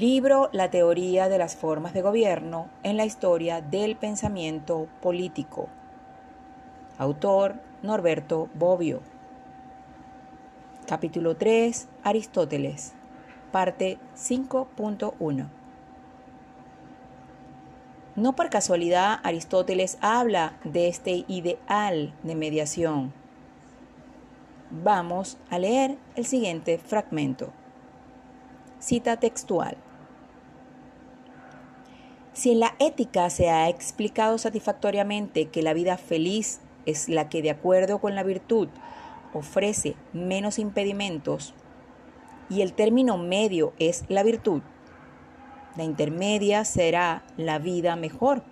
Libro La teoría de las formas de gobierno en la historia del pensamiento político. Autor Norberto Bobbio. Capítulo 3. Aristóteles. Parte 5.1. No por casualidad Aristóteles habla de este ideal de mediación. Vamos a leer el siguiente fragmento. Cita textual. Si en la ética se ha explicado satisfactoriamente que la vida feliz es la que de acuerdo con la virtud ofrece menos impedimentos y el término medio es la virtud, la intermedia será la vida mejor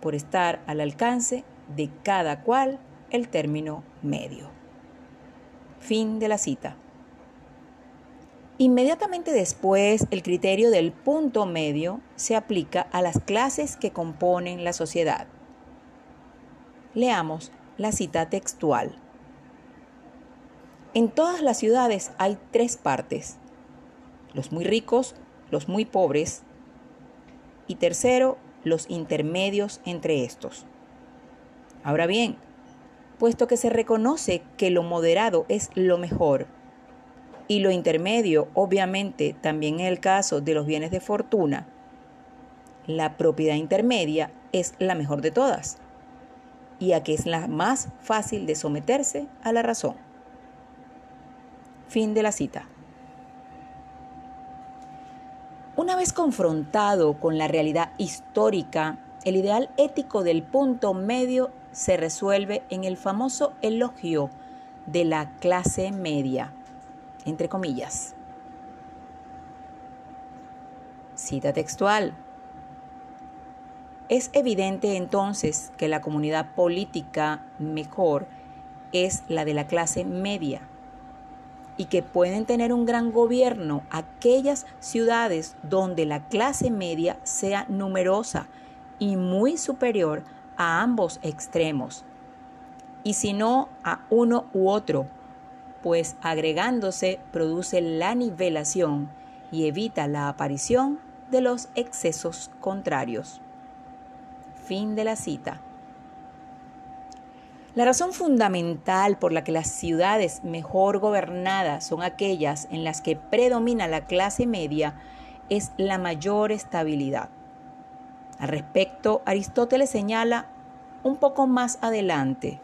por estar al alcance de cada cual el término medio. Fin de la cita. Inmediatamente después, el criterio del punto medio se aplica a las clases que componen la sociedad. Leamos la cita textual. En todas las ciudades hay tres partes, los muy ricos, los muy pobres y tercero, los intermedios entre estos. Ahora bien, puesto que se reconoce que lo moderado es lo mejor, y lo intermedio, obviamente, también en el caso de los bienes de fortuna, la propiedad intermedia es la mejor de todas y a que es la más fácil de someterse a la razón. Fin de la cita. Una vez confrontado con la realidad histórica, el ideal ético del punto medio se resuelve en el famoso elogio de la clase media entre comillas. Cita textual. Es evidente entonces que la comunidad política mejor es la de la clase media y que pueden tener un gran gobierno aquellas ciudades donde la clase media sea numerosa y muy superior a ambos extremos, y si no a uno u otro, pues agregándose produce la nivelación y evita la aparición de los excesos contrarios. Fin de la cita. La razón fundamental por la que las ciudades mejor gobernadas son aquellas en las que predomina la clase media es la mayor estabilidad. Al respecto, Aristóteles señala un poco más adelante.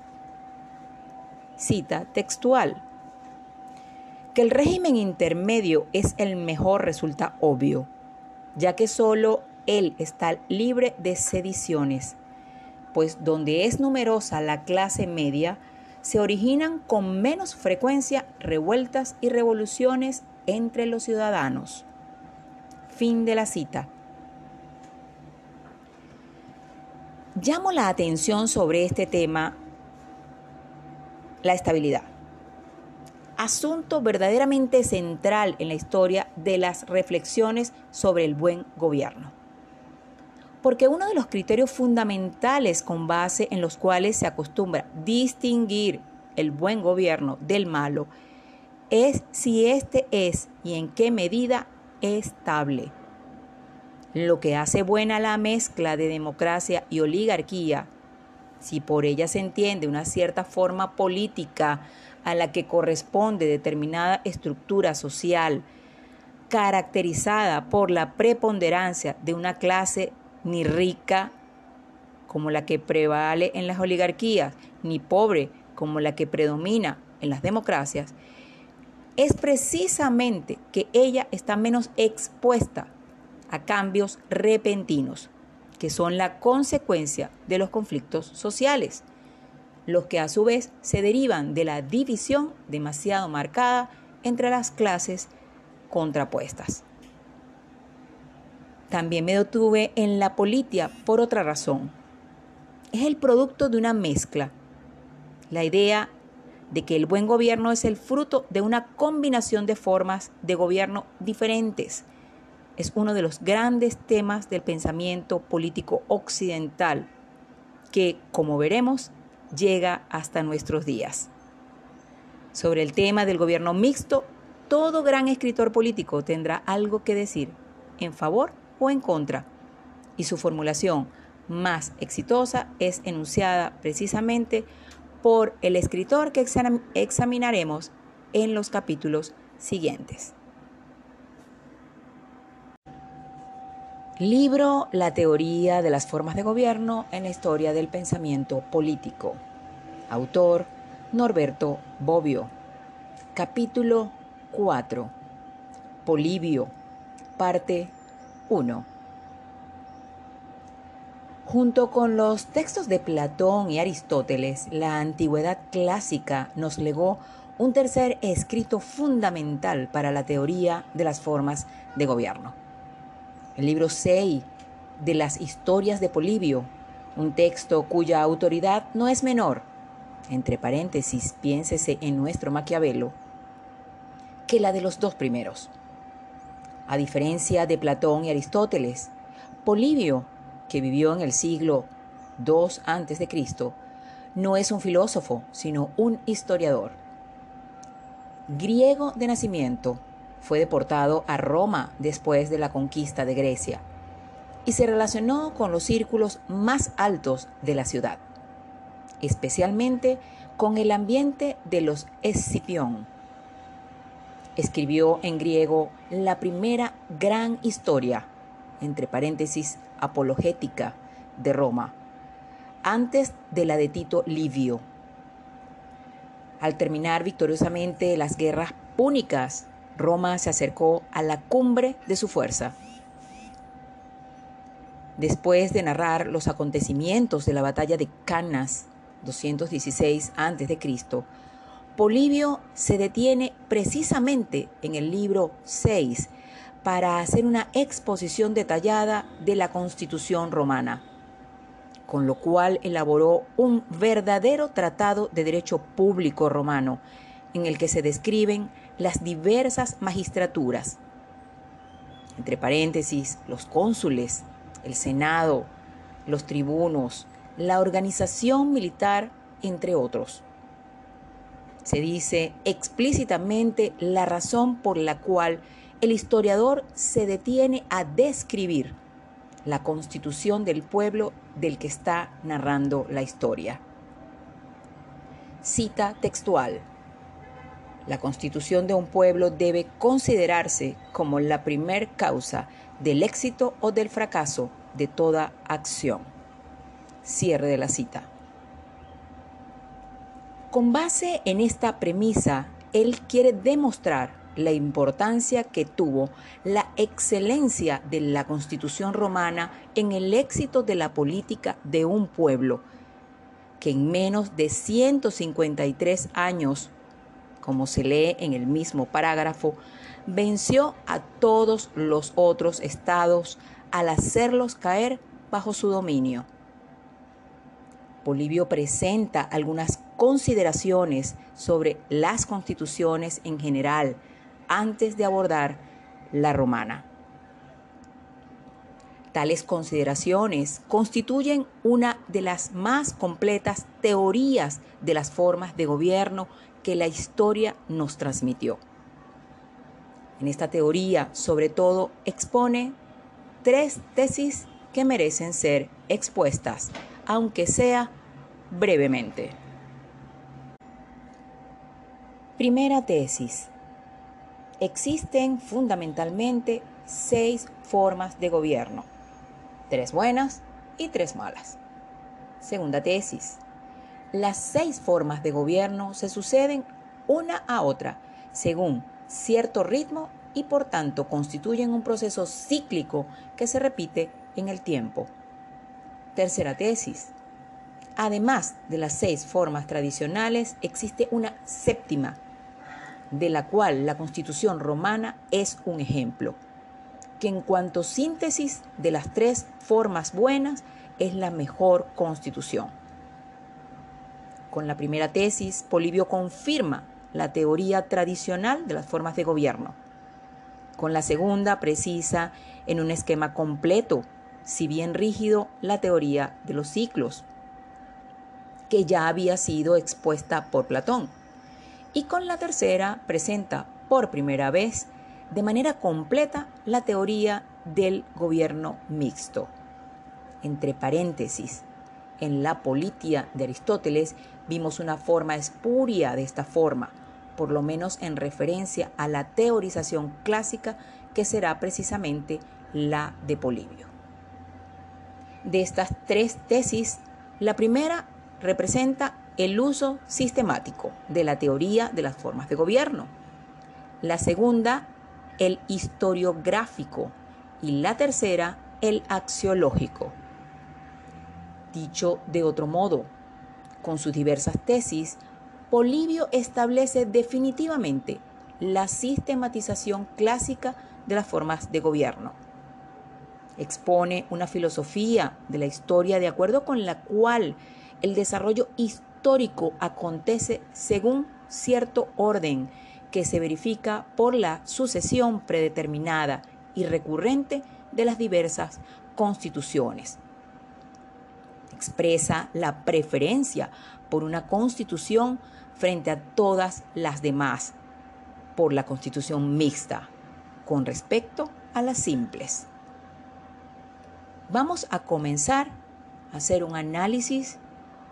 Cita textual. Que el régimen intermedio es el mejor resulta obvio, ya que solo él está libre de sediciones, pues donde es numerosa la clase media, se originan con menos frecuencia revueltas y revoluciones entre los ciudadanos. Fin de la cita. Llamo la atención sobre este tema, la estabilidad asunto verdaderamente central en la historia de las reflexiones sobre el buen gobierno. Porque uno de los criterios fundamentales con base en los cuales se acostumbra distinguir el buen gobierno del malo es si éste es y en qué medida estable. Lo que hace buena la mezcla de democracia y oligarquía, si por ella se entiende una cierta forma política a la que corresponde determinada estructura social caracterizada por la preponderancia de una clase ni rica como la que prevale en las oligarquías, ni pobre como la que predomina en las democracias, es precisamente que ella está menos expuesta a cambios repentinos, que son la consecuencia de los conflictos sociales los que a su vez se derivan de la división demasiado marcada entre las clases contrapuestas. También me detuve en la politia por otra razón. Es el producto de una mezcla. La idea de que el buen gobierno es el fruto de una combinación de formas de gobierno diferentes. Es uno de los grandes temas del pensamiento político occidental que, como veremos, llega hasta nuestros días. Sobre el tema del gobierno mixto, todo gran escritor político tendrá algo que decir en favor o en contra, y su formulación más exitosa es enunciada precisamente por el escritor que examinaremos en los capítulos siguientes. Libro La teoría de las formas de gobierno en la historia del pensamiento político. Autor Norberto Bobbio. Capítulo 4. Polibio. Parte 1. Junto con los textos de Platón y Aristóteles, la antigüedad clásica nos legó un tercer escrito fundamental para la teoría de las formas de gobierno el libro 6 de las historias de Polibio, un texto cuya autoridad no es menor, entre paréntesis, piénsese en nuestro Maquiavelo, que la de los dos primeros. A diferencia de Platón y Aristóteles, Polibio, que vivió en el siglo II a.C., no es un filósofo, sino un historiador. Griego de nacimiento, fue deportado a Roma después de la conquista de Grecia y se relacionó con los círculos más altos de la ciudad, especialmente con el ambiente de los Escipión. Escribió en griego la primera gran historia, entre paréntesis, apologética de Roma, antes de la de Tito Livio. Al terminar victoriosamente las guerras púnicas Roma se acercó a la cumbre de su fuerza. Después de narrar los acontecimientos de la batalla de Cannas, 216 a.C., Polibio se detiene precisamente en el libro 6 para hacer una exposición detallada de la constitución romana, con lo cual elaboró un verdadero tratado de derecho público romano, en el que se describen las diversas magistraturas, entre paréntesis, los cónsules, el Senado, los tribunos, la organización militar, entre otros. Se dice explícitamente la razón por la cual el historiador se detiene a describir la constitución del pueblo del que está narrando la historia. Cita textual. La constitución de un pueblo debe considerarse como la primer causa del éxito o del fracaso de toda acción. Cierre de la cita. Con base en esta premisa, él quiere demostrar la importancia que tuvo la excelencia de la constitución romana en el éxito de la política de un pueblo, que en menos de 153 años como se lee en el mismo parágrafo, venció a todos los otros estados al hacerlos caer bajo su dominio. Polibio presenta algunas consideraciones sobre las constituciones en general antes de abordar la romana. Tales consideraciones constituyen una de las más completas teorías de las formas de gobierno que la historia nos transmitió. En esta teoría, sobre todo, expone tres tesis que merecen ser expuestas, aunque sea brevemente. Primera tesis. Existen fundamentalmente seis formas de gobierno, tres buenas y tres malas. Segunda tesis las seis formas de gobierno se suceden una a otra según cierto ritmo y por tanto constituyen un proceso cíclico que se repite en el tiempo. Tercera tesis. Además de las seis formas tradicionales, existe una séptima, de la cual la constitución romana es un ejemplo, que en cuanto síntesis de las tres formas buenas es la mejor constitución. Con la primera tesis, Polibio confirma la teoría tradicional de las formas de gobierno. Con la segunda, precisa en un esquema completo, si bien rígido, la teoría de los ciclos, que ya había sido expuesta por Platón. Y con la tercera, presenta por primera vez de manera completa la teoría del gobierno mixto. Entre paréntesis, en la politia de Aristóteles vimos una forma espuria de esta forma, por lo menos en referencia a la teorización clásica que será precisamente la de Polibio. De estas tres tesis, la primera representa el uso sistemático de la teoría de las formas de gobierno. La segunda, el historiográfico. Y la tercera, el axiológico. Dicho de otro modo, con sus diversas tesis, Polibio establece definitivamente la sistematización clásica de las formas de gobierno. Expone una filosofía de la historia de acuerdo con la cual el desarrollo histórico acontece según cierto orden que se verifica por la sucesión predeterminada y recurrente de las diversas constituciones. Expresa la preferencia por una constitución frente a todas las demás, por la constitución mixta, con respecto a las simples. Vamos a comenzar a hacer un análisis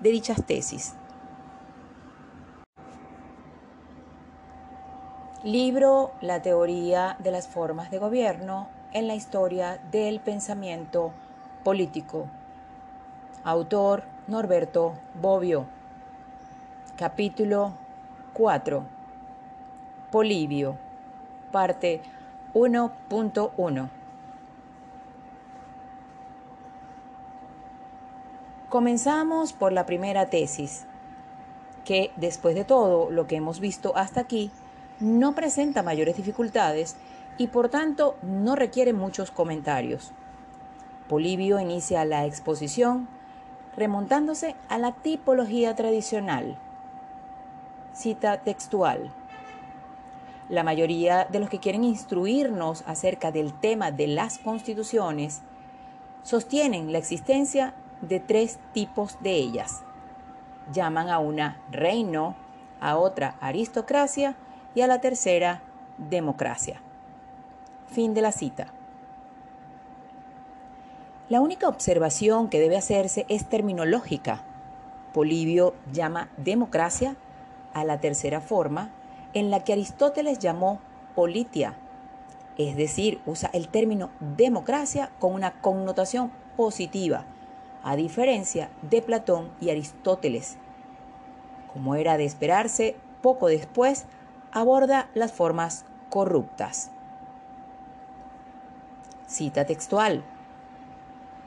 de dichas tesis. Libro La teoría de las formas de gobierno en la historia del pensamiento político. Autor Norberto Bobbio. Capítulo 4. Polibio. Parte 1.1. Comenzamos por la primera tesis, que después de todo lo que hemos visto hasta aquí, no presenta mayores dificultades y por tanto no requiere muchos comentarios. Polibio inicia la exposición remontándose a la tipología tradicional. Cita textual. La mayoría de los que quieren instruirnos acerca del tema de las constituciones sostienen la existencia de tres tipos de ellas. Llaman a una reino, a otra aristocracia y a la tercera democracia. Fin de la cita. La única observación que debe hacerse es terminológica. Polibio llama democracia a la tercera forma en la que Aristóteles llamó politia, es decir, usa el término democracia con una connotación positiva, a diferencia de Platón y Aristóteles. Como era de esperarse, poco después aborda las formas corruptas. Cita textual.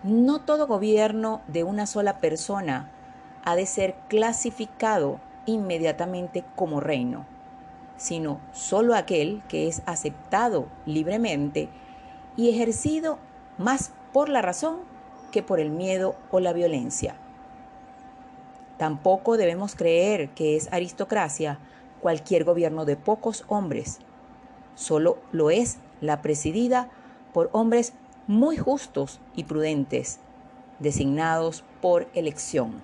No todo gobierno de una sola persona ha de ser clasificado inmediatamente como reino, sino solo aquel que es aceptado libremente y ejercido más por la razón que por el miedo o la violencia. Tampoco debemos creer que es aristocracia cualquier gobierno de pocos hombres. Solo lo es la presidida por hombres muy justos y prudentes, designados por elección.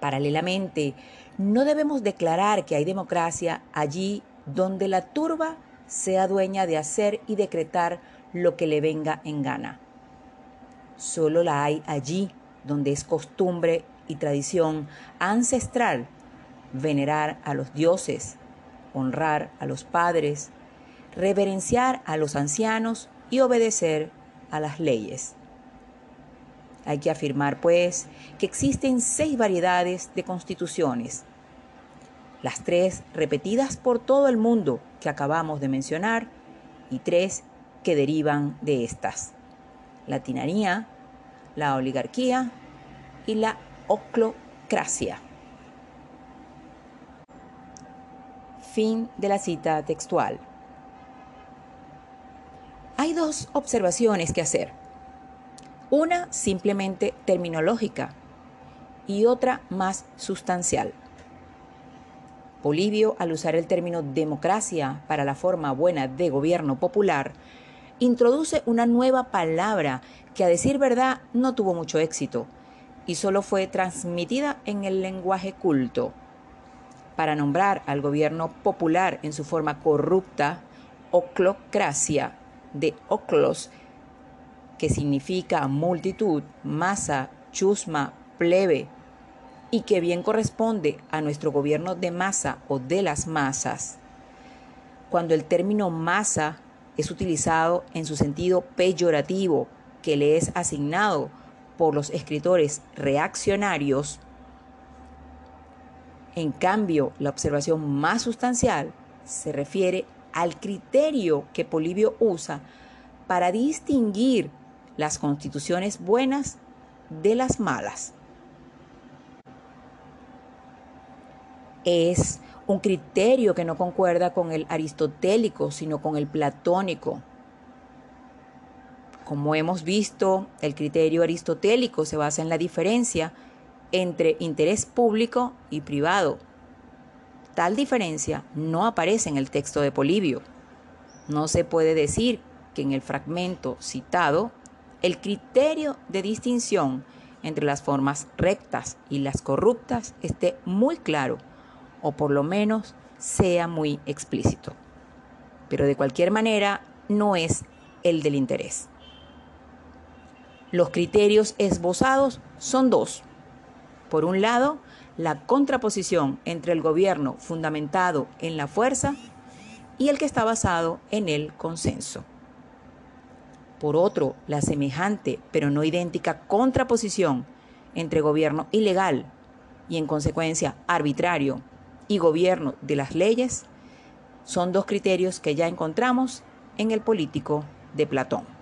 Paralelamente, no debemos declarar que hay democracia allí donde la turba sea dueña de hacer y decretar lo que le venga en gana. Solo la hay allí donde es costumbre y tradición ancestral venerar a los dioses, honrar a los padres, reverenciar a los ancianos y obedecer a las leyes. Hay que afirmar, pues, que existen seis variedades de constituciones, las tres repetidas por todo el mundo que acabamos de mencionar y tres que derivan de estas, la tiranía, la oligarquía y la oclocracia. Fin de la cita textual. Hay dos observaciones que hacer. Una simplemente terminológica y otra más sustancial. Polibio, al usar el término democracia para la forma buena de gobierno popular, introduce una nueva palabra que a decir verdad no tuvo mucho éxito y solo fue transmitida en el lenguaje culto para nombrar al gobierno popular en su forma corrupta, oclocracia, de oklos, que significa multitud, masa, chusma, plebe, y que bien corresponde a nuestro gobierno de masa o de las masas, cuando el término masa es utilizado en su sentido peyorativo que le es asignado por los escritores reaccionarios, en cambio, la observación más sustancial se refiere al criterio que Polibio usa para distinguir las constituciones buenas de las malas. Es un criterio que no concuerda con el aristotélico, sino con el platónico. Como hemos visto, el criterio aristotélico se basa en la diferencia entre interés público y privado. Tal diferencia no aparece en el texto de Polibio. No se puede decir que en el fragmento citado el criterio de distinción entre las formas rectas y las corruptas esté muy claro o por lo menos sea muy explícito. Pero de cualquier manera no es el del interés. Los criterios esbozados son dos. Por un lado, la contraposición entre el gobierno fundamentado en la fuerza y el que está basado en el consenso. Por otro, la semejante pero no idéntica contraposición entre gobierno ilegal y en consecuencia arbitrario y gobierno de las leyes son dos criterios que ya encontramos en el político de Platón.